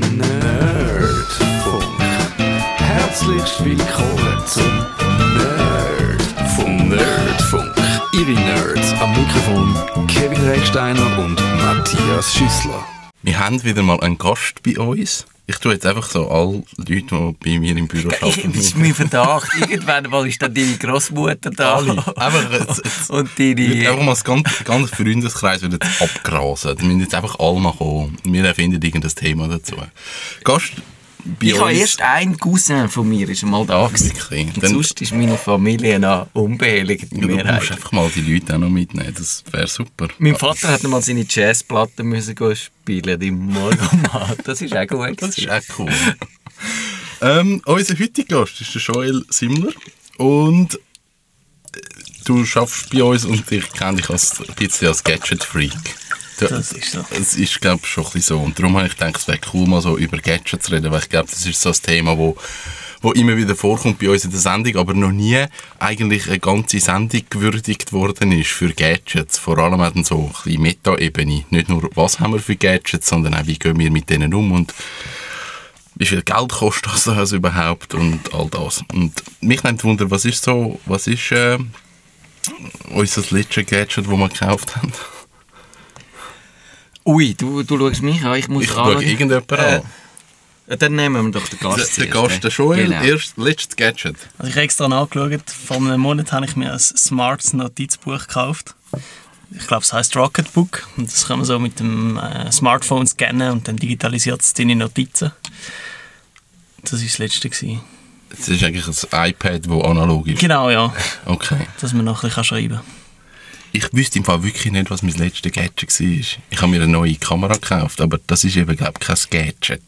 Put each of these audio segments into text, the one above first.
Nerdfunk. Herzlich willkommen zum Nerdfunk. Nerdfunk. Ihre Nerds am Mikrofon Kevin Recksteiner und Matthias Schüssler. Wir haben wieder mal einen Gast bei uns. Ich tue jetzt einfach so alle Leute, die bei mir im Büro Ich, arbeiten. das ist mein Verdacht. Irgendwann mal ist dann deine Großmutter da. Alle. Einfach, jetzt, jetzt Und deine. einfach mal das ganze, ganze Freundeskreis wird jetzt abgrasen. Die müssen jetzt einfach alle mal kommen. Wir erfinden irgendein Thema dazu. Gast bei Ich habe erst ein Cousin von mir ist mal da gewesen. Wirklich? Und Dann- sonst ist meine Familie noch unbehelligt. Ja, du musst einfach mal die Leute auch noch mitnehmen. Das wäre super. Mein Vater hat mal seine Jazzplatte müssen gehen spielen im Morgenmat. Das ist auch gut. Das ist echt cool. ähm, unser heutiger Gast ist der Joel Simmler. Und äh, du schaffst bei uns und ich kenne dich als, ein bisschen als Gadget-Freak. Das ist so. Es ist, glaube ich, schon ein bisschen so. Und darum habe ich gedacht, es wäre cool, mal so über Gadgets zu reden, weil ich glaube, das ist so ein Thema, wo, wo immer wieder vorkommt bei uns in der Sendung, aber noch nie eigentlich eine ganze Sendung gewürdigt worden ist für Gadgets. Vor allem auch so ein Meta-Ebene. Nicht nur, was haben wir für Gadgets, sondern auch, wie gehen wir mit denen um und wie viel Geld kostet das also überhaupt und all das. Und mich nimmt Wunder, was ist so, was ist äh, unser letztes Gadget, das wir gekauft haben? Ui, du, du schaust mich an. Ich muss Ich schaue irgendjemanden an. Äh, Dann nehmen wir doch den Gast Der, der Gast, ne? der Joel, Genau. erst letztes Gadget. Also ich habe extra nachgeschaut. Vor einem Monat habe ich mir ein smartes Notizbuch gekauft. Ich glaube, es heißt Rocketbook. Und das kann man so mit dem äh, Smartphone scannen und dann digitalisiert es deine Notizen. Das war das letzte. Gewesen. Das ist eigentlich ein iPad, das analog ist. Genau, ja. Okay. Dass man noch ein bisschen schreiben kann. Ich wüsste im Fall wirklich nicht, was mein letztes Gadget war. Ich habe mir eine neue Kamera gekauft, aber das ist eben, glaube ich, kein Gadget.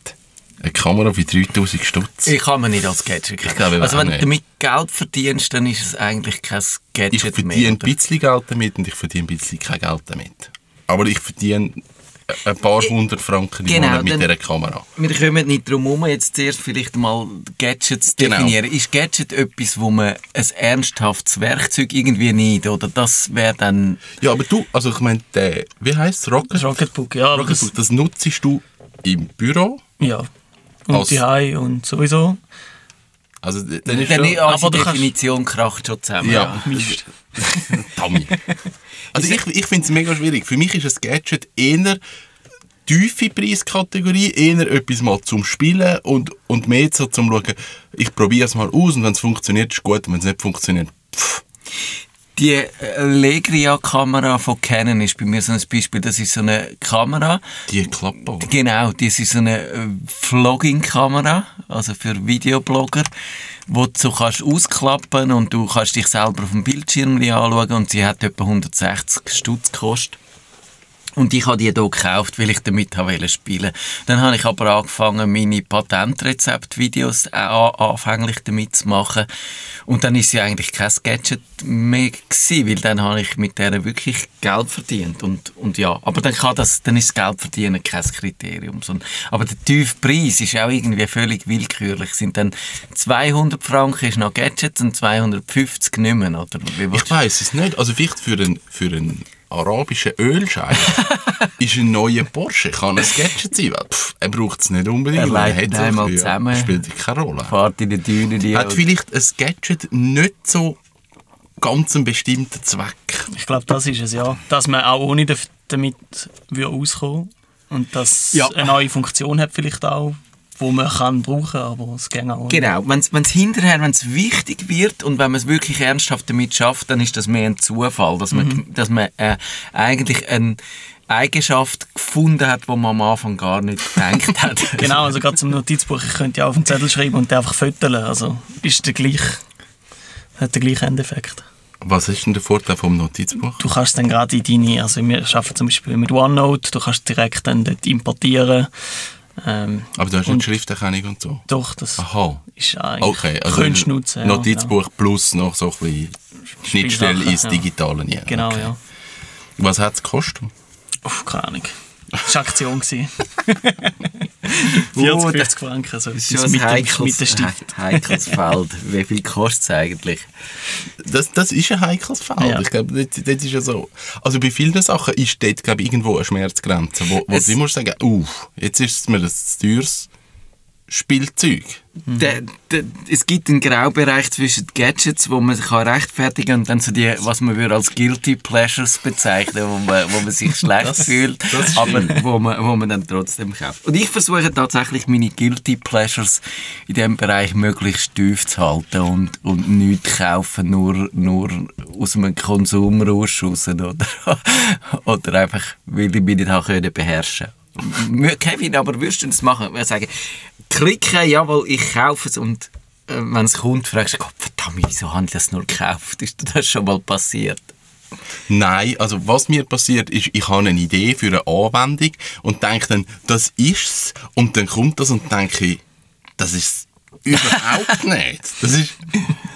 Eine Kamera für 3000 Stutz. Ich kann mir nicht als Gadget kaufen. glaube, ich Also wenn du damit Geld verdienst, dann ist es eigentlich kein Gadget Ich mehr. verdiene ein oder? bisschen Geld damit und ich verdiene ein bisschen kein Geld damit. Aber ich verdiene ein paar hundert Franken im Genau, Monat mit dieser Kamera. Wir kommen nicht drum herum, jetzt zuerst vielleicht mal Gadgets Genau. definieren. Ist Gadget etwas, wo man ein ernsthaftes Werkzeug irgendwie nicht, oder das wäre dann... Ja, aber du, also ich meine, der, wie heisst es? Rocket? Das Rocketbook, ja. Rocketbook, das nutzt du im Büro? Ja. Und Als- die und sowieso. Also, dann ist Dann, schon- also aber die du kannst- Definition kracht schon zusammen. Ja, Mist. Dummy. Also ich, ich finde es mega schwierig. Für mich ist ein Gadget eher tiefe Preiskategorie, eher etwas mal zum Spielen und, und mehr so zum Schauen, ich probiere es mal aus und wenn es funktioniert, ist gut, und wenn es nicht funktioniert, pff. Die Legria-Kamera von Canon ist bei mir so ein Beispiel. Das ist so eine Kamera, die klappt auch. Genau, das ist so eine äh, Vlogging-Kamera, also für Videoblogger, wo du kannst ausklappen und du kannst dich selber auf dem Bildschirm anschauen und sie hat etwa 160 Stutz gekostet. Und ich habe die hier gekauft, weil ich damit wollte spielen. Dann habe ich aber angefangen, meine Patentrezept-Videos auch anfänglich damit zu machen. Und dann ist sie eigentlich kein Gadget mehr gewesen, weil dann habe ich mit der wirklich Geld verdient. Und, und ja, aber dann, kann das, dann ist das Geld verdienen kein Kriterium. Aber der tiefe Preis ist auch irgendwie völlig willkürlich. Sind dann 200 Franken ist noch Gadget und 250 nicht mehr, oder? Ich weiß es nicht. Also vielleicht für einen, für einen arabischen Ölschein ist ein neuer Porsche kann ein Gadget sein. Weil, pff, er braucht es nicht unbedingt. Er leitet hat's einmal zusammen. Spielt keine Rolle. Fahrt in die Hat vielleicht ein Gadget nicht so ganz einen bestimmten Zweck? Ich glaube, das ist es, ja. Dass man auch ohne damit würde auskommen und dass Ja. es eine neue Funktion hat vielleicht auch, wo man kann brauchen, aber es geht auch. Genau, wenn es hinterher, wenn es wichtig wird und wenn man es wirklich ernsthaft damit schafft, dann ist das mehr ein Zufall, dass man, dass man äh, eigentlich eine Eigenschaft gefunden hat, die man am Anfang gar nicht gedacht hat. Genau, also gerade zum Notizbuch, ich könnte ja auf den Zettel schreiben und den einfach föteln. Also ist der gleich, hat den gleichen Endeffekt. Was ist denn der Vorteil vom Notizbuch? Du kannst dann gerade in deine, also wir arbeiten zum Beispiel mit OneNote, du kannst direkt dann dort importieren. Ähm, Aber du hast nicht Schrifterkennung und so. doch, das Aha. ist eigentlich, Okay, also könntest du nutzen. ja, Notizbuch plus noch so ein bisschen Schnittstelle ins ja. Digitale. Ja. Ja. Genau, okay. ja. Was hat es gekostet? Uff, keine Ahnung. Das war Aktion. gewesen. 40, Oh, 50 Franken. So Das ist schon mit, dem- heikles, mit dem heikles Feld. Wie viel kostet es eigentlich? Das, das ist ein heikles Feld. Ja. Ich glaube, das, das ist ja so. Also bei vielen Sachen ist dort, glaube ich, irgendwo eine Schmerzgrenze, wo, wo Es- du musst sagen, uff, jetzt ist es mir ein zu teures Spielzeug. Der, der, es gibt einen Graubereich zwischen Gadgets, wo man sich rechtfertigen kann und dann so die, was man würde als Guilty Pleasures bezeichnen, wo man, wo man sich schlecht Das- fühlt, das aber wo man, wo man dann trotzdem kauft. Und ich versuche tatsächlich meine Guilty Pleasures in diesem Bereich möglichst tief zu halten und, und nichts kaufen, nur, nur aus einem Konsumrausch raus oder, oder einfach, weil ich mich nicht beherrschen Mö- Kevin, aber würdest du das machen? Wir sagen, klicken, jawohl, ich kaufe es und äh, wenn es kommt, fragst du, Gott verdammt, wieso habe ich das nur gekauft? Ist dir das schon mal passiert? Nein, also was mir passiert ist, ich habe eine Idee für eine Anwendung und denke dann, das ist's. Und dann kommt das und denke ich, das ist überhaupt nicht. Das ist,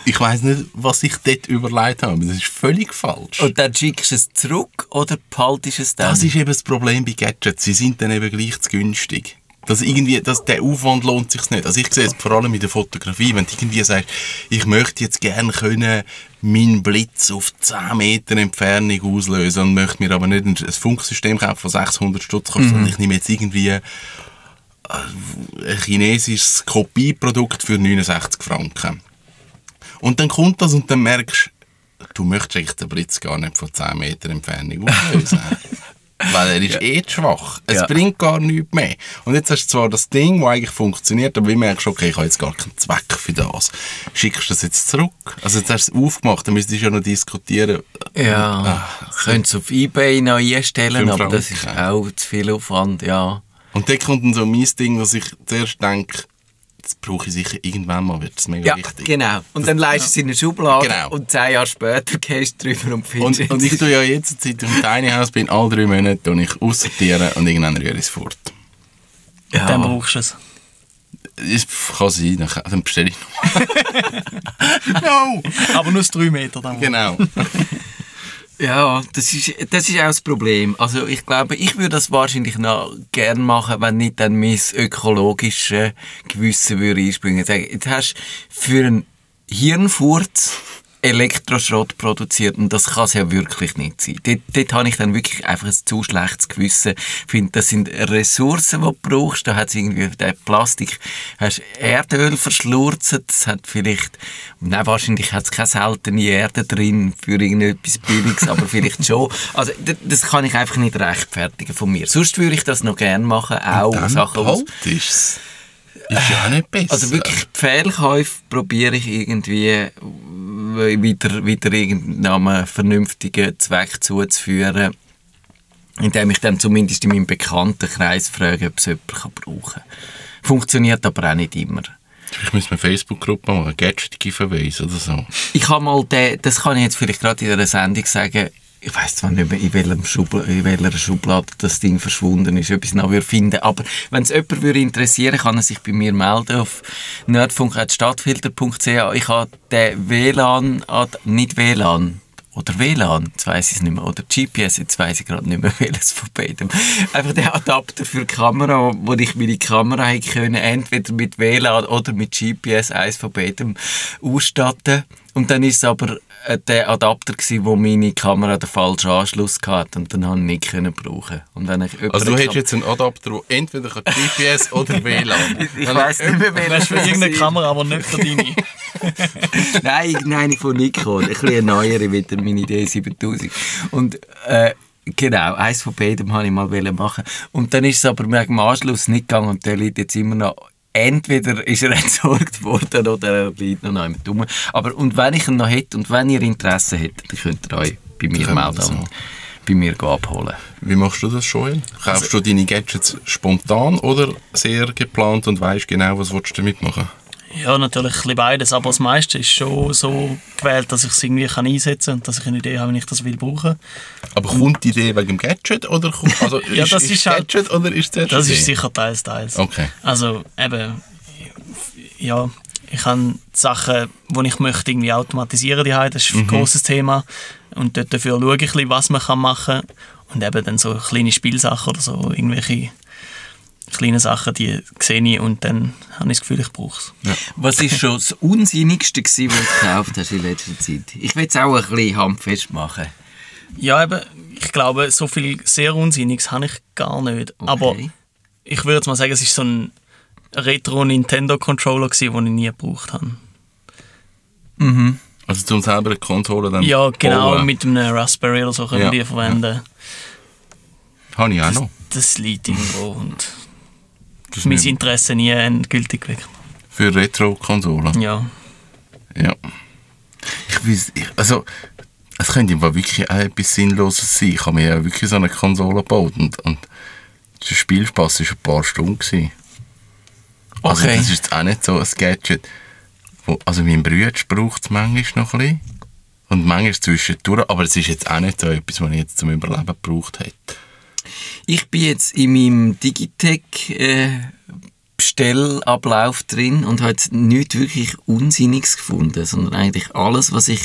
ich weiß nicht, was ich dort überlegt habe. Das ist völlig falsch. Und dann schickst du es zurück oder behaltest es dann? Das ist eben das Problem bei Gadgets. Sie sind dann eben gleich zu günstig. Das irgendwie, das, der Aufwand lohnt sich nicht. Also ich sehe es vor allem in der Fotografie, wenn du irgendwie sagst, ich möchte jetzt gerne können meinen Blitz auf 10 Meter Entfernung auslösen und möchte mir aber nicht ein, Funksystem kaufen, das 600 Stutz kostet, sondern ich nehme jetzt irgendwie ein chinesisches Kopieprodukt für 69 Franken. Und dann kommt das und dann merkst du, du möchtest eigentlich den Blitz gar nicht von 10 Meter Entfernung auslösen. Weil er ist eh zu schwach. Es Ja. bringt gar nichts mehr. Und jetzt hast du zwar das Ding, das eigentlich funktioniert, aber wie merkst du, okay, ich habe jetzt gar keinen Zweck für das. Schickst du das jetzt zurück? Also jetzt hast du es aufgemacht, dann müsstest du ja noch diskutieren. Ja, Ah, könntest du auf Ebay noch einstellen, aber das ist Franken. auch zu viel Aufwand, ja. Und dann kommt dann so mein Ding, dass ich zuerst denke, das brauche ich sicher irgendwann mal, wird es mega Ja, wichtig. genau. Und dann leistest du es in eine Schublade Genau. und zehn Jahre später gehst du drüber und findest Und, und ich tue ja jetzt, seit ich im Tiny House bin, alle drei Monate tue ich aussortieren und irgendwann rühre ich es fort. ja. Dann brauchst du es. Es kann sein, dann, dann bestelle ich noch. no! Aber nur das 3 Meter dann. Genau. Ja, das ist, das ist auch das Problem. Also ich glaube, ich würde das wahrscheinlich noch gern machen, wenn nicht dann mein ökologisches Gewissen würde einspringen. Sagen, jetzt hast du für einen Hirnfurz Elektroschrott produziert und das kann es ja wirklich nicht sein. Dort, dort habe ich dann wirklich einfach ein zu schlechtes Gewissen. Ich finde, das sind Ressourcen, die du brauchst. Da hat es irgendwie, der Plastik, hast Erdöl verschlurzt, das hat vielleicht, nein, wahrscheinlich hat es keine seltene Erde drin für irgendetwas Billiges, aber vielleicht schon. Also, das kann ich einfach nicht rechtfertigen von mir. Sonst würde ich das noch gerne machen, auch Dann Sachen. Ist ja auch nicht besser. also wirklich Fehlkäufe probiere ich irgendwie wieder, wieder irgendeinem vernünftigen Zweck zuzuführen, indem ich dann zumindest in meinem Bekanntenkreis frage, ob es jemand kann brauchen kann. Funktioniert aber auch nicht immer. Ich muss eine Facebook-Gruppe machen, Gadget Giveaways oder so. Ich habe mal den, das kann ich jetzt vielleicht gerade in einer Sendung sagen, ich weiß zwar nicht mehr, in, welchem Schubla in welcher Schublade das Ding verschwunden ist, ob ich es noch finden aber wenn es jemand würde interessieren kann er sich bei mir melden auf nerdfunk.stadtfilter.ch Ich habe den WLAN, nicht WLAN, oder WLAN, jetzt weiss ich es nicht mehr, oder GPS, jetzt weiss ich gerade nicht mehr, welches von beidem. Einfach der Adapter für die Kamera, wo ich meine Kamera hätte können, entweder mit WLAN oder mit GPS, eins von beidem, ausstatten. Und dann ist es aber äh, der Adapter gewesen, wo meine Kamera den falschen Anschluss hatte und dann habe ich nicht können brauchen. Und wenn ich Also du hättest jetzt einen Adapter, der entweder GPS oder WLAN ich weiss nicht mehr, Das ist für welcher irgendeine. Kamera, aber nicht für deine. nein, nein, von Nikon. Ein bisschen eine neuere mit der Mini D7000. Und, äh, genau, eins von beidem wollte ich mal machen. Und dann ist es aber wegen dem Anschluss nicht gegangen und der liegt jetzt immer noch Entweder ist er entsorgt worden oder er liegt noch einmal dumm. Aber und wenn ich ihn noch hätte und wenn ihr Interesse hättet, dann könnt ihr euch bei mir melden und bei mir abholen. Wie machst du das, Joel? Kaufst du deine Gadgets spontan oder sehr geplant und weißt genau, was willst du damit machen? Ja, natürlich ein bisschen beides, aber das meiste ist schon so gewählt, dass ich es irgendwie kann einsetzen kann und dass ich eine Idee habe, wenn ich das will brauchen. Aber kommt die Idee wegen dem Gadget oder kommt, also Ja, ist, das ist ist halt- Gadget oder ist das Das Idee? ist sicher teils, teils. Okay. Also eben, ja, ich habe Sachen, die ich möchte irgendwie automatisieren die das ist ein großes Thema. Und dort dafür schaue ich ein bisschen, was man machen kann. Und eben dann so kleine Spielsachen oder so, irgendwelche kleinen Sachen, die sehe ich und dann habe ich das Gefühl, ich brauche es. Was ist schon das Unsinnigste, gewesen, was du gekauft hast in letzter Zeit? Ich will es auch ein bisschen handfest machen. Ja, eben, ich glaube, so viel sehr Unsinniges habe ich gar nicht. Aber Okay. ich würde jetzt mal sagen, es ist so ein Retro-Nintendo-Controller, gewesen, den ich nie gebraucht habe. Also zum selber eine Konsole dann Ja, genau, bauen. mit einem Raspberry oder so können Ja, wir die verwenden. Habe ich auch noch. Das liegt irgendwo und Das ist mein Interesse nie endgültig geweckt. für Retro-Konsolen. Ja. Ja. Ich weiß, ich, also, es könnte wirklich auch etwas Sinnloses sein. Ich habe mir ja wirklich so eine Konsole gebaut und, und der Spielspaß war ein paar Stunden. Gewesen. Also, Okay. das ist jetzt auch nicht so ein Gadget. Wo, also, mein Bruder braucht es manchmal noch ein bisschen. Und manchmal zwischendurch, aber es ist jetzt auch nicht so etwas, was ich jetzt zum Überleben gebraucht hätte. Ich bin jetzt in meinem Digitec äh, Bestellablauf drin und habe jetzt nichts wirklich Unsinniges gefunden, sondern eigentlich alles, was ich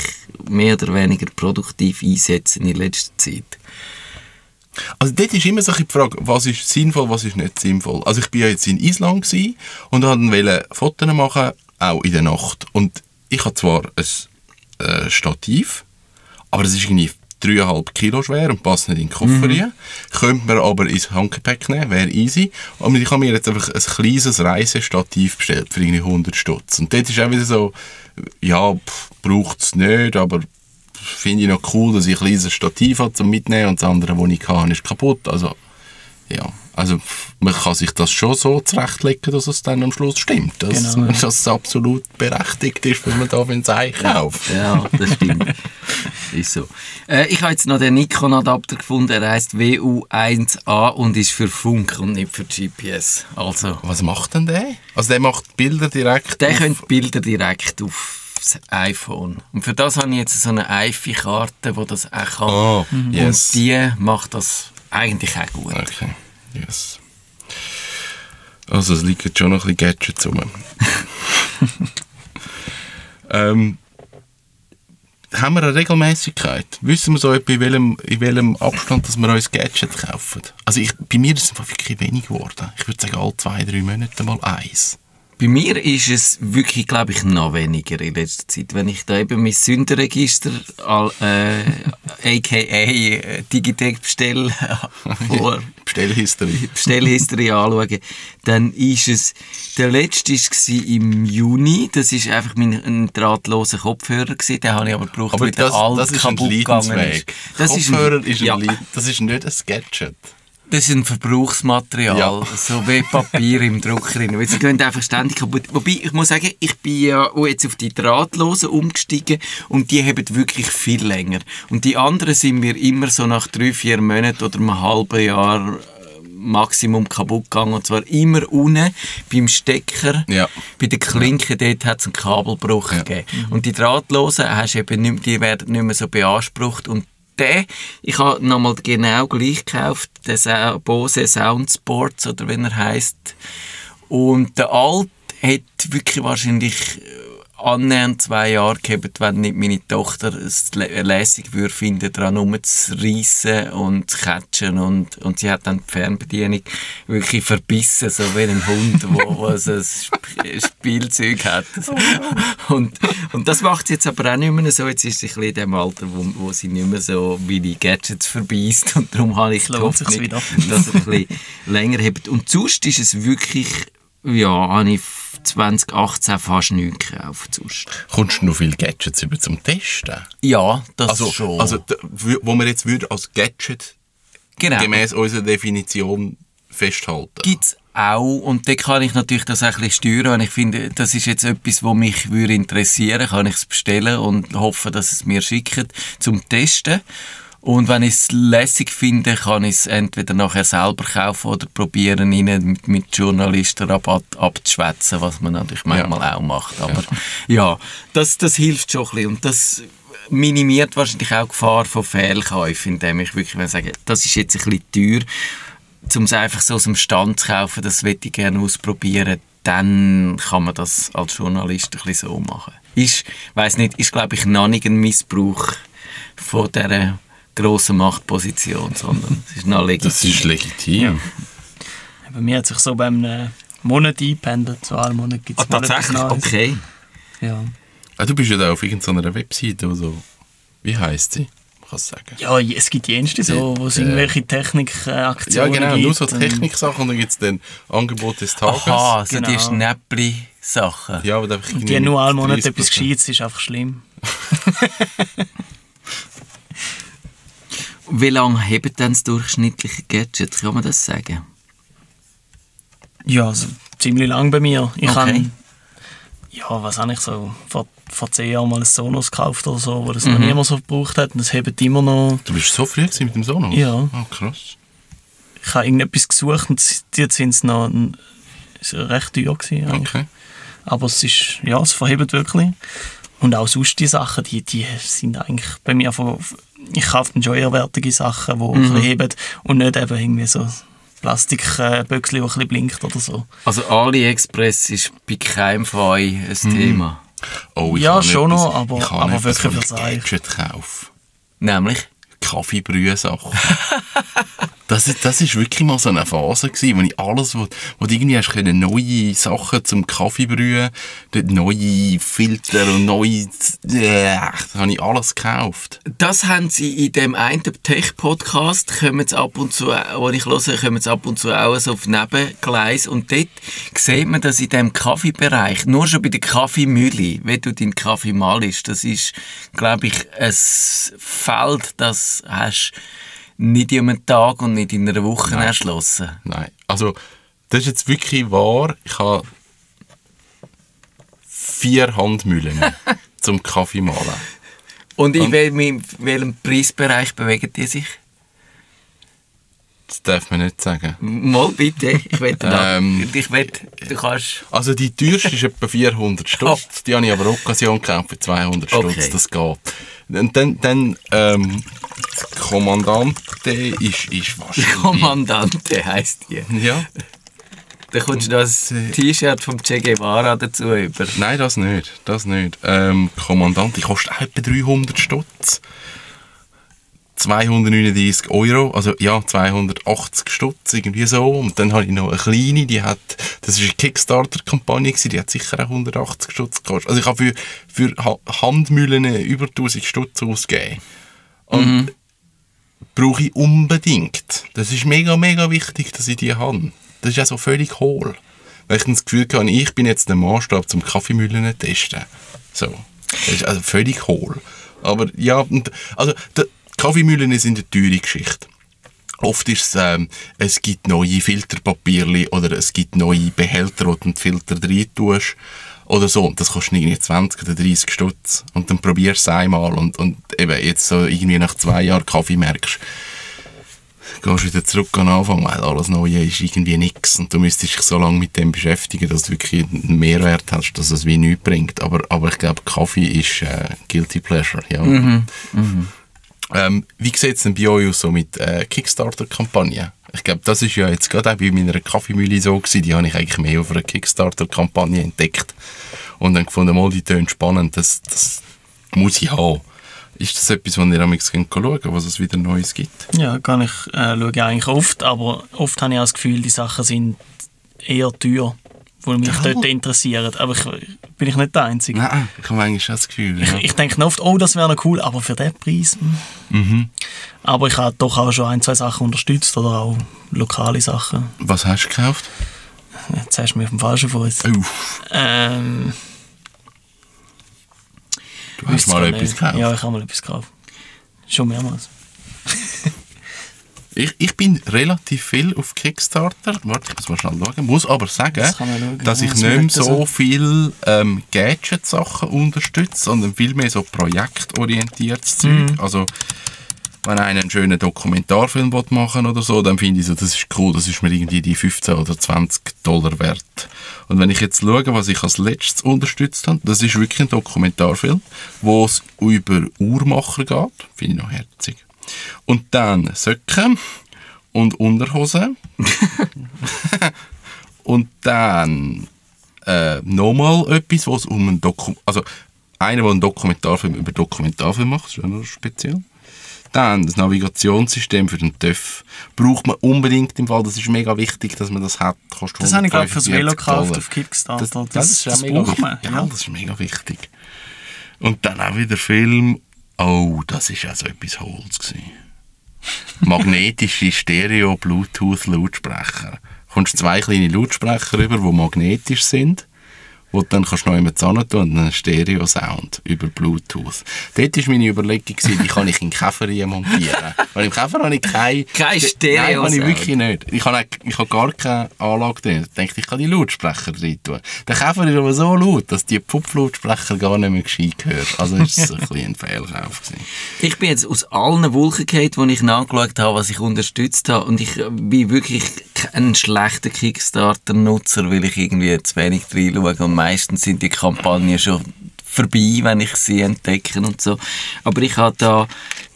mehr oder weniger produktiv einsetze in letzter Zeit. Also dort ist immer so die Frage, was ist sinnvoll, was ist nicht sinnvoll. Also ich bin ja jetzt in Island und wollte Fotos machen, auch in der Nacht. Und ich habe zwar ein äh, Stativ, aber es ist irgendwie 3,5 Kilo schwer und passt nicht in den Koffer rein. Könnte man aber ins Handgepäck nehmen, wäre easy. Und ich habe mir jetzt einfach ein kleines Reisestativ bestellt für irgendwie 100 Stutz. Und dort ist auch wieder so, ja, braucht es nicht, aber finde ich noch cool, dass ich ein kleines Stativ habe zum Mitnehmen und das andere, das ich habe, ist kaputt. Also, ja, also man kann sich das schon so zurechtlegen, dass es dann am Schluss stimmt. Dass, Genau. dass es absolut berechtigt ist, wenn man da ein Ei kauft. Ja, das stimmt. ist so. Äh, ich habe jetzt noch den Nikon-Adapter gefunden, er heißt WU1A und ist für Funk und nicht für GPS. Also, Was macht denn der? Also der macht Bilder direkt der auf- könnte Bilder direkt aufs iPhone. Und für das habe ich jetzt so eine iPhone-Karte, die das auch kann. Ah, yes. Und die macht das eigentlich auch gut. Okay, yes. Also es liegen schon noch ein bisschen Gadgets rum. ähm, haben wir eine Regelmäßigkeit? Wissen wir so etwa, in welchem, in welchem Abstand dass wir uns Gadget kaufen? Also ich, bei mir ist es einfach wirklich wenig geworden. Ich würde sagen, alle zwei, drei Monate mal eins. Bei mir ist es wirklich, glaube ich, noch weniger in letzter Zeit. Wenn ich da eben mein Sündenregister, all, äh, aka äh, Digitec bestell, vor Bestellhistorie. Bestellhistorie anschaue, dann ist es, der letzte war im Juni, das ist einfach mein ein drahtloser Kopfhörer gewesen, den habe ich aber gebraucht, Aber weil der das, alt das ist kaputt gegangen Leidensweg. Das ist Kopfhörer ist ein, ja, das ist nicht ein Gadget. Das ist ein Verbrauchsmaterial, Ja. so wie Papier im Drucker. sie gehen einfach ständig kaputt. Wobei, ich muss sagen, ich bin ja auch jetzt auf die drahtlosen umgestiegen und die haben wirklich viel länger. Und die anderen sind mir immer so nach drei, vier Monaten oder einem halben Jahr äh, Maximum kaputt gegangen. Und zwar immer unten beim Stecker, Ja. bei der Klinke, dort hat es einen Kabelbruch gegeben. Und die drahtlosen hast eben nicht, die werden nicht mehr so beansprucht. Und der, ich habe nochmal genau gleich gekauft, den Bose Sound Sports, oder wie er heisst. Und der Alt hat wirklich wahrscheinlich äh, annähernd zwei Jahre gehabt, wenn nicht meine Tochter es lä- lässig würde finden, daran rumzureissen und zu catchen und, und sie hat dann die Fernbedienung wirklich verbissen, so wie ein Hund, so ein Sp Spielzeug hat. Und, und das macht sie jetzt aber auch nicht mehr so. Jetzt ist sie ein in dem Alter, wo, wo sie nicht mehr so wie die Gadgets verbeißt und darum habe ich die Hoffnung, dass er ein bisschen länger hebt. Und sonst ist es wirklich, ja, habe ich 2018 fast nichts gekauft. Sonst. Kommst du noch viele Gadgets über zum Testen? Ja, das Also, schon. also wo man jetzt würde als Gadget genau. gemäß unserer Definition festhalten. gibt es auch. Und da kann ich natürlich das ein bisschen steuern. Und ich finde, das ist jetzt etwas, was mich würde interessieren Kann ich es bestellen und hoffe, dass es mir schickt zum Testen. Und wenn ich es lässig finde, kann ich es entweder nachher selber kaufen oder probieren, ihnen mit, mit Journalistenrabatt abzuschwätzen, was man natürlich manchmal auch macht. Aber ja, das, das hilft schon ein bisschen. Und das minimiert wahrscheinlich auch die Gefahr von Fehlkäufen, indem ich wirklich sage, das ist jetzt ein bisschen teuer um es einfach so aus dem Stand zu kaufen, das möchte ich gerne ausprobieren, dann kann man das als Journalist ein bisschen so machen. Ist, weiß nicht, ist glaube ich noch nicht ein Missbrauch von dieser grossen Machtposition, sondern es ist noch legitim. Das ist legitim. Bei mir hat sich so beim einem Monat eingependelt. So einen Monat gibt Ah, es etwas tatsächlich? Okay. Ja. Ah, du bist ja da auf irgendeiner Webseite oder so. Wie heisst sie? Ja, es gibt jenste so, wo es Äh, irgendwelche Ja, Technikaktionen genau, gibt. nur so Techniksachen und dann gibt es dann Angebot des Tages. Aha, so Genau. die Schnäppli-Sachen. Ja, aber Und die haben nur einen Monat etwas 30%. Gescheites, ist einfach schlimm. Wie lange haben denn das durchschnittliche Gadget? Kann man das sagen? Ja, also ziemlich lang bei mir. Ich Okay. habe, ja, was habe ich so, vor, vor zehn Jahren mal ein Sonos gekauft oder so, wo das noch niemand so gebraucht hat. Und das hebt immer noch. Du bist so früh mit dem Sonos? Ja. Oh, krass. Ich habe irgendetwas gesucht und jetzt sind es noch ein, ist recht teuer gewesen. eigentlich. Okay. Aber es ist, ja, es verhebt wirklich. Und auch sonst die Sachen, die, die sind eigentlich bei mir von, ich kaufe dann schon eher wertige Sachen, die Mhm. verheben und nicht eben irgendwie so Plastikböckchen, die ein bisschen blinkt oder so. Also AliExpress ist bei keinem von euch ein Thema. Oh, ich Ja, schon etwas- noch, aber- ich habe aber etwas, wirklich Eich. Gadget kaufe. Nämlich? Kaffeebrühe-Sachen. das, ist, das ist wirklich mal so eine Phase gewesen, wo ich alles, wo, wo du irgendwie hast können, neue Sachen zum Kaffeebrühen, dort neue Filter und neue, äh, habe ich alles gekauft. Das haben sie in dem einen Tech-Podcast, kommen sie ab und zu, wo ich höre, kommen sie ab und zu auch so auf Nebengleis und dort sieht man, dass in dem Kaffeebereich, nur schon bei der Kaffeemühle, wenn du deinen Kaffee malst, das ist, glaube ich, ein Feld, das hast nicht in einem Tag und nicht in einer Woche erschlossen. Nein, also das ist jetzt wirklich wahr. Ich habe vier Handmühlen zum Kaffee mahlen. Und in welchem, Preisbereich bewegen die sich? Das darf man nicht sagen. Mal bitte, ich will Ähm, ich du kannst... Also die teuerste ist etwa 400 Stutz. Die habe ich aber Occasion gekauft für 200 Stutz. Okay. Das geht. Und dann, dann ähm, Kommandante ist, ist wahrscheinlich... Kommandante heisst die. Ja. Da kommst du noch ein T-Shirt vom Che Guevara dazu über. Nein, das nicht. Das nicht. Ähm, Kommandante kostet etwa 300 Stutz. 239 Euro, also ja, 280 Stutz, irgendwie so. Und dann habe ich noch eine kleine, die hat, das ist eine Kickstarter-Kampagne die hat sicher auch 180 Stutz gekostet. Also ich habe für, für Ha- Handmühlen über 1000 Stutz ausgegeben. Und brauche ich unbedingt. Das ist mega, mega wichtig, dass ich die habe. Das ist ja so völlig hohl. Weil ich das Gefühl habe, ich bin jetzt der Maßstab zum Kaffeemühlen testen. So. Das ist also völlig hohl. Aber ja, also die Kaffeemühlen sind eine teure Geschichte. Oft ist es, ähm, es gibt neue Filterpapierli oder es gibt neue Behälter, wo du den Filter rein tust. Oder so. Und das kostet irgendwie 20 oder 30 Stutz. Und dann probierst du es einmal und, und eben jetzt so irgendwie nach zwei Jahren Kaffee merkst, gehst wieder zurück an den Anfang, weil alles Neue ist irgendwie nichts und du müsstest dich so lange mit dem beschäftigen, dass du wirklich einen Mehrwert hast, dass es wie nichts bringt. Aber, aber ich glaube, Kaffee ist äh, Guilty Pleasure, ja. Ähm, wie sieht es denn bei euch aus so mit äh, Kickstarter-Kampagnen? Ich glaube, das ist ja jetzt gerade auch bei meiner Kaffeemühle so gewesen, die habe ich eigentlich mehr auf einer Kickstarter-Kampagne entdeckt und dann gefunden, mal, die tönt spannend, das, das muss ich haben. Ist das etwas, wo ihr am schauen könnt, was es wieder Neues gibt? Ja, kann ich, äh, schaue ich eigentlich oft, aber oft habe ich auch das Gefühl, die Sachen sind eher teuer, die mich Ja. dort interessieren. Aber ich, bin ich nicht der Einzige. Nein, ich habe eigentlich schon das Gefühl. Ja. Ich, ich denke oft, oh, das wäre noch cool, aber für den Preis. hm. Aber ich habe doch auch schon ein, zwei Sachen unterstützt oder auch lokale Sachen. Was hast du gekauft? Jetzt hast du mich auf dem falschen Fuß. Ähm, du hast mal etwas gekauft. Ja, ich habe mal etwas gekauft. Schon mehrmals. Ich, ich bin relativ viel auf Kickstarter. Warte, ich muss mal schnell schauen. Muss aber sagen, Das dass Ja, ich das nicht so viel ähm, Gadget-Sachen unterstütze, sondern viel mehr so projektorientiertes Zeug. Mhm. Also, wenn einer einen schönen Dokumentarfilm will machen oder so, dann finde ich so, das ist cool, das ist mir irgendwie die 15 oder 20 Dollar wert. Und wenn ich jetzt schaue, was ich als letztes unterstützt habe, das ist wirklich ein Dokumentarfilm, wo es über Uhrmacher geht, finde ich noch herzig. Und dann Söcken und Unterhosen. und dann äh, nochmal etwas, wo es um einen Dokum also einer, der einen Dokumentarfilm über Dokumentarfilm macht, ist ja noch speziell. Dann das Navigationssystem für den TÜV. Braucht man unbedingt im Fall, das ist mega wichtig, dass man das hat. Kostet Das habe ich, ich, fürs 145 Velo gekauft auf Kickstarter. Das, Das, das, ist das auch mega braucht man. Ja, das ist mega wichtig. Und dann auch wieder Film. Oh, das ist also etwas Holz gewesen. Magnetische Stereo-Bluetooth-Lautsprecher. Du zwei kleine Lautsprecher rüber, die magnetisch sind, wo du dann kannst du noch jemand tun und einen Stereo-Sound über Bluetooth. Dort war meine Überlegung, die kann ich in den Käfer montieren. Weil im Käfer habe ich. Kein Nein, Stereo-Sound. habe ich wirklich nicht. Ich habe, ich habe gar keine Anlage drin. Ich denke, ich kann die Lautsprecher drin tun. Der Käfer ist aber so laut, dass die Pupflautsprecher gar nicht mehr gescheit hören. Also ist es ein, ein Fehlkauf gewesen. Ich bin jetzt aus allen Wolken gefallen, die ich nachgeschaut habe, was ich unterstützt habe. Und ich bin wirklich ein schlechter Kickstarter-Nutzer, weil ich irgendwie zu wenig reinschaue. Und meistens sind die Kampagnen schon vorbei, wenn ich sie entdecke und so. Aber ich habe da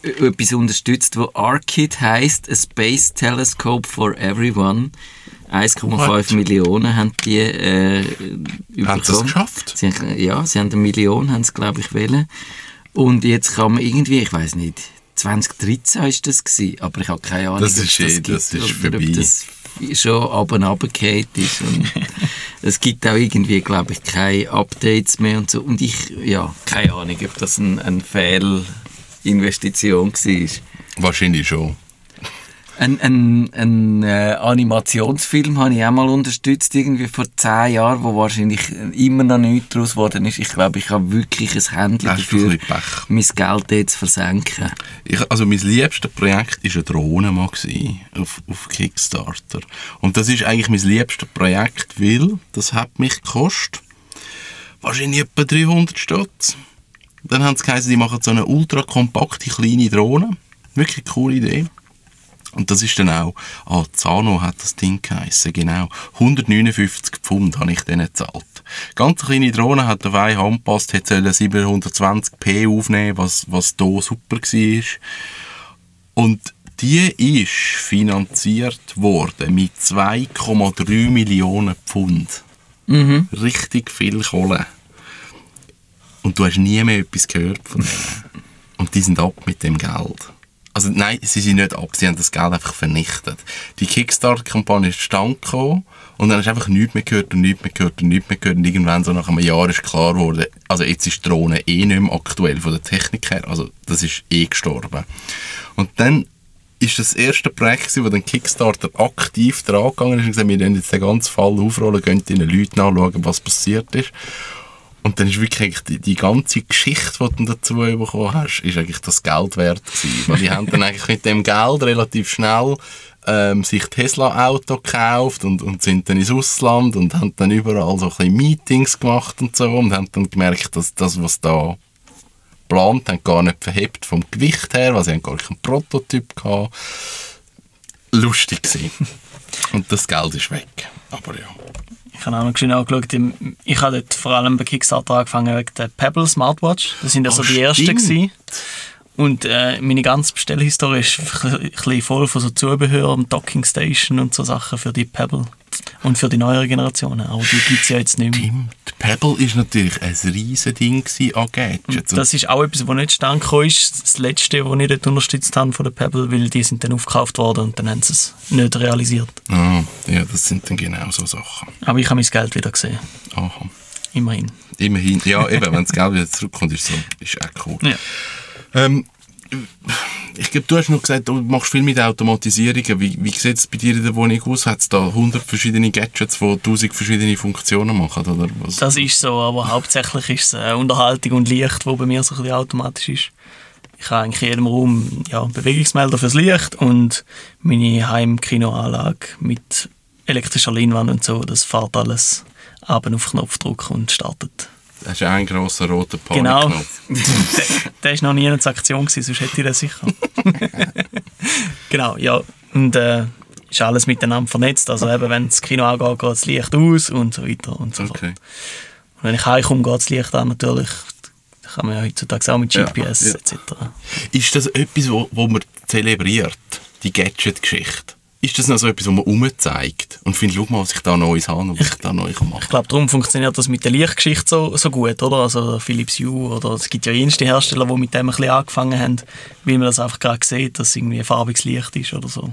etwas unterstützt, wo ARKID heisst, a Space Telescope for Everyone. 1,5 What? Millionen haben die äh. Haben sie es geschafft? Sie, ja, sie haben eine Million, haben sie, glaube ich, wollen. Und jetzt kann man irgendwie, ich weiß nicht, 2013 war das gewesen, aber ich habe keine Ahnung, Das ob ist es eh- gibt das ist oder vorbei. ob das schon ab und runtergefallen ist. Und es gibt auch irgendwie, glaube ich, keine Updates mehr und so. Und ich, ja, keine Ahnung, ob das ein, ein Fehlinvestition war. Wahrscheinlich schon. Ein, ein, ein äh, Animationsfilm habe ich auch mal unterstützt, irgendwie vor zehn Jahren, wo wahrscheinlich immer noch nichts daraus geworden ist. Ich glaube, ich habe wirklich ein Händchen Hast dafür, ein mein Geld dort zu versenken. Ich, also mein liebstes Projekt war eine Drohne mal gewesen, auf, auf Kickstarter. Und das ist eigentlich mein liebstes Projekt, weil das hat mich gekostet wahrscheinlich etwa 300 Stutz. Dann haben sie geheißen, die machen so eine ultra kompakte kleine Drohne. Wirklich eine coole Idee. Und das ist dann auch, ah, Zano hat das Ding geheissen, genau. 159 Pfund habe ich denen gezahlt. Ganz kleine Drohne hat auf eine Hand gepasst, hat 720p aufnehmen, was, was hier super war. Und die ist finanziert worden mit 2,3 Millionen Pfund. Richtig viel Kohle. Und du hast nie mehr etwas gehört von denen. Und die sind ab mit dem Geld. Also nein, sie sind nicht ab, sie haben das Geld einfach vernichtet. Die Kickstarter-Kampagne ist zustande gekommen und dann hast einfach nichts mehr gehört und nichts mehr gehört und nichts mehr gehört und irgendwann so nach einem Jahr ist klar geworden, also jetzt ist die Drohne eh nicht mehr aktuell von der Technik her, also das ist eh gestorben. Und dann ist das erste Projekt, gewesen, wo dann Kickstarter aktiv dran gegangen ist und gesagt, wir werden jetzt den ganzen Fall aufrollen, gehen den Leuten anschauen, was passiert ist. Und dann ist wirklich die, die ganze Geschichte, die du dazu bekommen hast, ist eigentlich das Geld wert gewesen. Weil die haben dann eigentlich mit dem Geld relativ schnell ähm, sich Tesla-Auto gekauft und, und sind dann ins Ausland und haben dann überall so ein bisschen Meetings gemacht und so und haben dann gemerkt, dass das, was da geplant haben, gar nicht verhebt vom Gewicht her, weil sie haben gar keinen Prototyp gehabt. Lustig gewesen. Und das Geld ist weg. Aber ja. Ich habe auch noch schön angeschaut. Ich- habe dort vor allem bei Kickstarter angefangen wegen der Pebble Smartwatch. Das sind ja so Oh, die ersten stimmt. gewesen. Und äh, meine ganze Bestellhistorie ist ein bisschen voll von so Zubehör und Docking Station und so Sachen für die Pebble. Und für die neuere Generationen. Aber die gibt es ja jetzt nicht mehr. Stimmt. Pebble ist natürlich ein riesen Ding an Gadgets. Und Das ist auch etwas, was nicht stand ist. Das letzte, was ich dort unterstützt habe von der Pebble, weil die sind dann aufgekauft worden und dann haben sie es nicht realisiert. ah, ja, das sind dann genau so Sachen. Aber ich habe mein Geld wieder gesehen. Aha. Immerhin. Immerhin. Ja, eben, wenn das Geld wieder zurückkommt, ist so, ist auch cool. Ja. Ähm, ich glaube, du hast noch gesagt, du machst viel mit Automatisierungen. Wie, wie sieht es bei dir in der Wohnung aus? Hat es da 100 verschiedene Gadgets, die 1000 verschiedene Funktionen machen? Oder was? Das ist so, aber hauptsächlich ist es äh, Unterhaltung und Licht, wo bei mir so ein bisschen automatisch ist. Ich habe eigentlich in jedem Raum ja, Bewegungsmelder fürs Licht und meine Heimkinoanlage mit elektrischer Leinwand und so. Das fährt alles abend auf Knopfdruck und startet. Das ist ein grosser roter Genau. Panikknopf. der, der ist noch nie in Aktion gewesen, sonst hätte ich das sicher. genau, ja. Und äh, ist alles miteinander vernetzt. Also eben, wenn das Kino angeht, geht das Licht aus und so weiter und so fort. Okay. Und wenn ich heimkomme, geht das Licht an natürlich. Das kann man ja heutzutage auch mit Ja, GPS ja. etc. Ist das etwas, wo, wo man zelebriert? Die Gadget-Geschichte? Ist das noch so etwas, was man umzeigt und findet, schau mal, was ich da Neues habe und was ich da neu machen Ich glaube, darum funktioniert das mit der Lichtgeschichte so, so gut, oder? Also Philips Hue oder es gibt ja jenste Hersteller, die mit dem ein bisschen angefangen haben, weil man das einfach gerade sieht, dass es irgendwie ein farbiges Licht ist oder so.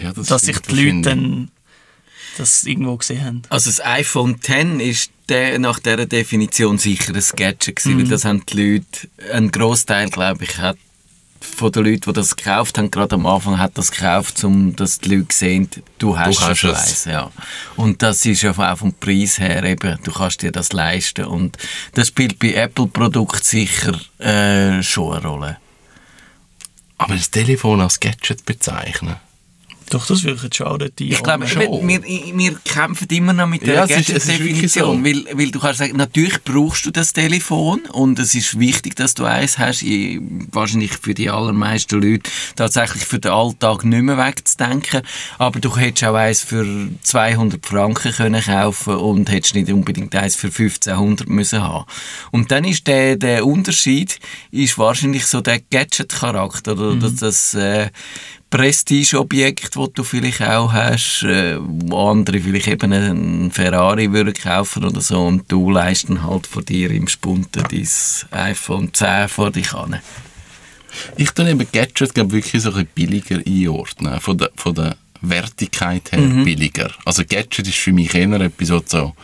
Ja, das dass sich die Leute dann das irgendwo gesehen haben. Also das iPhone X ist der, nach dieser Definition sicher ein Gadget gewesen, weil das haben die Leute, ein Großteil, glaube ich, hat von den Leuten, die das gekauft haben, gerade am Anfang hat das gekauft, um dass die Leute sehen, du hast, hast schon es. eins. Ja. Und das ist ja auch vom Preis her eben, du kannst dir das leisten. Und das spielt bei Apple-Produkten sicher äh, schon eine Rolle. Aber das Telefon als Gadget bezeichnen? Doch, das jetzt schon auch dort Ich glaube, schon. wir, wir, wir kämpfen immer noch mit der Ja, Gadget-Definition, weil, weil du kannst sagen, natürlich brauchst du das Telefon und es ist wichtig, dass du eins hast, Ich- wahrscheinlich für die allermeisten Leute tatsächlich für den Alltag nicht mehr wegzudenken, aber du hättest auch eins für 200 Franken können kaufen und hättest nicht unbedingt eins für 1500 müssen haben. Und dann ist der, der Unterschied ist wahrscheinlich so der Gadget-Charakter oder das, das äh, Prestigeobjekt, das du vielleicht auch hast, äh, wo andere vielleicht eben einen Ferrari würden kaufen oder so und du leisten halt von dir im Spunten dein iPhone 10 vor dich an. Ich tue eben Gadgets glaub, wirklich so ein billiger einordnen. Von der, von der Wertigkeit her Mhm. billiger. Also Gadget ist für mich eher etwas so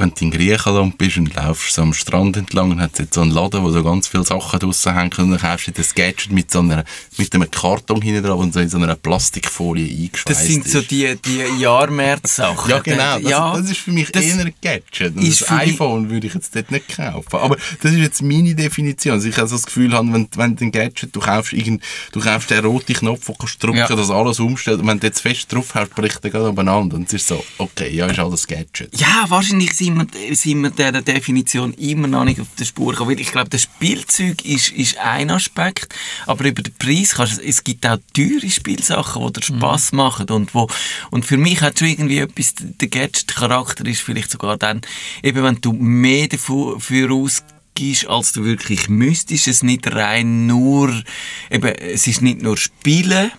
wenn du in Griechenland bist und laufst so am Strand entlang und hat jetzt so einen Laden, wo so ganz viele Sachen draussen hängen und dann kaufst du das Gadget mit so einer, mit einem Karton hinten dran und so in so einer Plastikfolie eingeschweißt Das sind so ist. die, die Jahrmärz-Sachen. Ja, genau. Das, ja, das ist für mich eher ein Gadget. Und ist das iPhone würde ich jetzt dort nicht kaufen. Aber das ist jetzt meine Definition. Also ich habe so das Gefühl, habe, wenn, wenn du ein Gadget, du kaufst, irgend, du kaufst den roten Knopf, den kannst drücken, Ja. das alles umstellt. Und wenn du jetzt fest drauf hast, bricht der gerade umeinander. Und es ist so, okay, ja, ist alles Gadget. Ja, wahrscheinlich sind wir, sind wir dieser Definition immer noch nicht auf der Spur gekommen. Weil ich glaube, das Spielzeug ist, ist ein Aspekt, aber über den Preis kannst du, es gibt auch teure Spielsachen, die dir Spass machen und wo, und für mich hat schon irgendwie etwas, der Gadget-Charakter ist vielleicht sogar dann, eben wenn du mehr dafür ausgibst, als du wirklich müsstest, es nicht rein nur, eben, es ist nicht nur Spielen,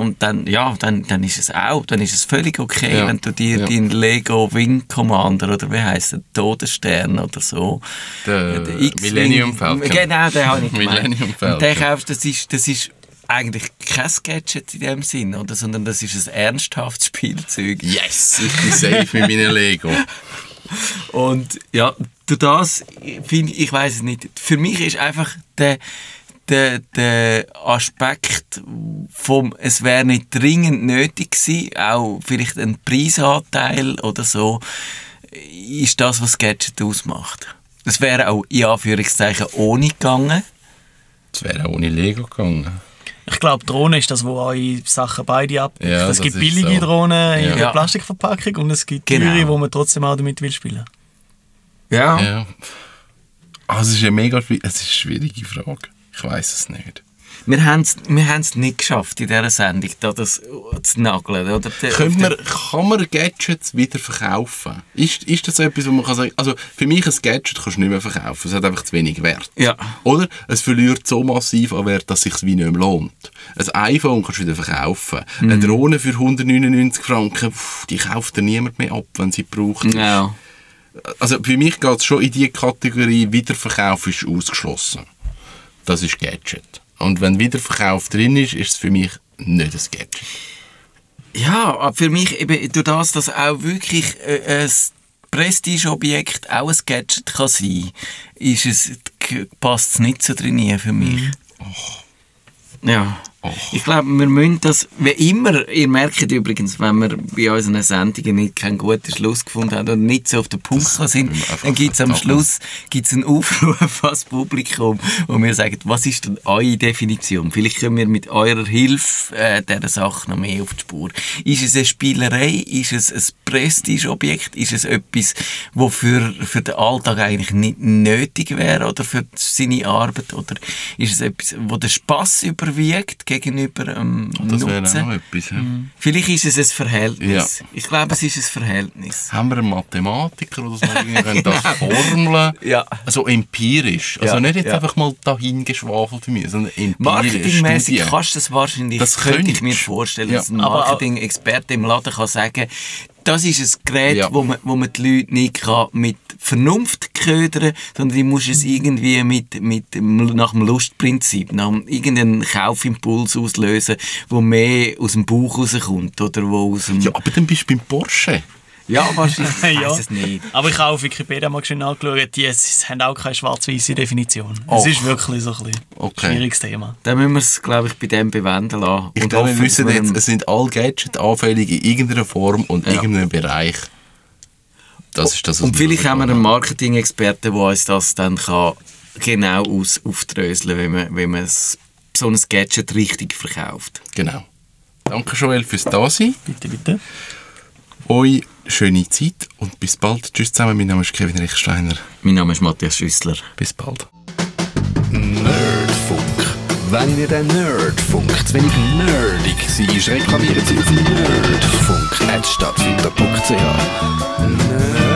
und dann, ja, dann, dann ist es auch, dann ist es völlig okay, Ja. wenn du dir Ja. deinen Lego Wing Commander oder wie heisst der, Todesstern oder so. Der Der Millennium Falcon. Genau, den habe ich. Millennium Falcon. Und den kaufst, das ist, das ist eigentlich kein Gadget in dem Sinn, oder? sondern das ist ein ernsthaftes Spielzeug. Yes, ich bin safe mit meinen Lego. Und ja, durch das finde ich, ich weiß es nicht. Für mich ist einfach der, der, der Aspekt vom, es wäre nicht dringend nötig gewesen, auch vielleicht ein Preisanteil oder so, ist das, was Gadget ausmacht. Es wäre auch in Anführungszeichen ohne gegangen. Es wäre auch ohne Lego gegangen. Ich glaube, Drohne ist das, wo eure Sachen beide ab. Ja, es das gibt billige so. Drohnen in Ja. der Plastikverpackung und es gibt Genau. teure, wo man trotzdem auch damit will spielen. Ja. Ja. Also es ist eine mega es ist eine schwierige Frage. Ich weiß es nicht. Wir haben es wir haben's nicht geschafft in dieser Sendung, da das zu nageln. Oder? Der- Können wir, kann man Gadgets wieder verkaufen? Ist, ist das so etwas, wo man kann sagen, also für mich ein Gadget kannst du nicht mehr verkaufen, es hat einfach zu wenig Wert. Ja. Oder es verliert so massiv an Wert, dass es sich wie nicht mehr lohnt. Ein iPhone kannst du wieder verkaufen. Eine Mhm. Drohne für 199 Franken, pff, die kauft dir niemand mehr ab, wenn sie braucht. Ja. Also für mich geht es schon in die Kategorie, Wiederverkauf ist ausgeschlossen. Das ist Gadget. Und wenn Wiederverkauf drin ist, ist es für mich nicht ein Gadget. Ja, aber für mich eben durch das, dass auch wirklich äh, ein Prestigeobjekt auch ein Gadget kann sein, ist es passt es nicht so drin für mich. Ja. Ich glaube, wir müssen das, wie immer, ihr merkt übrigens, wenn wir bei unseren Sendungen nicht keinen guten Schluss gefunden haben und nicht so auf den Punkt gekommen sind, dann gibt es am. Schluss gibt's einen Aufruf an das Publikum, wo wir sagen, was ist denn eure Definition? Vielleicht können wir mit eurer Hilfe äh, dieser Sache noch mehr auf die Spur. Ist es eine Spielerei? Ist es ein Prestigeobjekt? Ist es etwas, das für, für den Alltag eigentlich nicht nötig wäre oder für seine Arbeit? Oder ist es etwas, wo der Spass überwiegt gegenüber ähm, Das wäre auch etwas. Ja. Vielleicht ist es ein Verhältnis. Ja. Ich glaube, es ist ein Verhältnis. Haben wir einen Mathematiker oder so, irgendwie können das formeln? Ja. Also empirisch. Also Ja, nicht jetzt ja. einfach mal dahin geschwafelt für mich, sondern empirisch. Marketingmäßig kannst du das wahrscheinlich, Das könnte ich mir vorstellen, Ja. dass ein Marketing-Experte im Laden kann sagen, das ist ein Gerät, Ja. wo, man, wo man die Leute nicht kann mit Vernunft ködern sondern die muss es irgendwie mit, mit, nach dem Lustprinzip, nach irgendeinen Kaufimpuls auslösen, wo mehr aus dem Bauch rauskommt oder wo aus dem... Ja, aber dann bist du beim Porsche. Ja, wahrscheinlich. Ich Ja. weiss es nicht. Aber ich habe auf Wikipedia mal schön angeschaut, die haben auch keine schwarz-weiße Definition. Es Och. ist wirklich so ein bisschen Okay. ein schwieriges Thema. Dann müssen wir es, glaube ich, bei dem bewenden lassen. Ich Und glaube, wir wissen jetzt, es sind alle Gadgets anfällig in irgendeiner Form und Ja. irgendeinem Bereich. Das ist das, was Und vielleicht haben wir einen. Marketing-Experten, der uns das dann kann genau aus aufdröseln wenn man, wenn man so ein Gadget richtig verkauft. Genau. Danke, Joel, fürs Dasein. Bitte, bitte. Euch schöne Zeit und bis bald. Tschüss zusammen, mein Name ist Kevin Rechsteiner. Mein Name ist Matthias Schüssler. Bis bald. Nerdfunk. Wenn ihr den Nerdfunk zu wenig nerdig seid, reklamiert sie auf nerdfunk.stadtfilter.ch. Nerd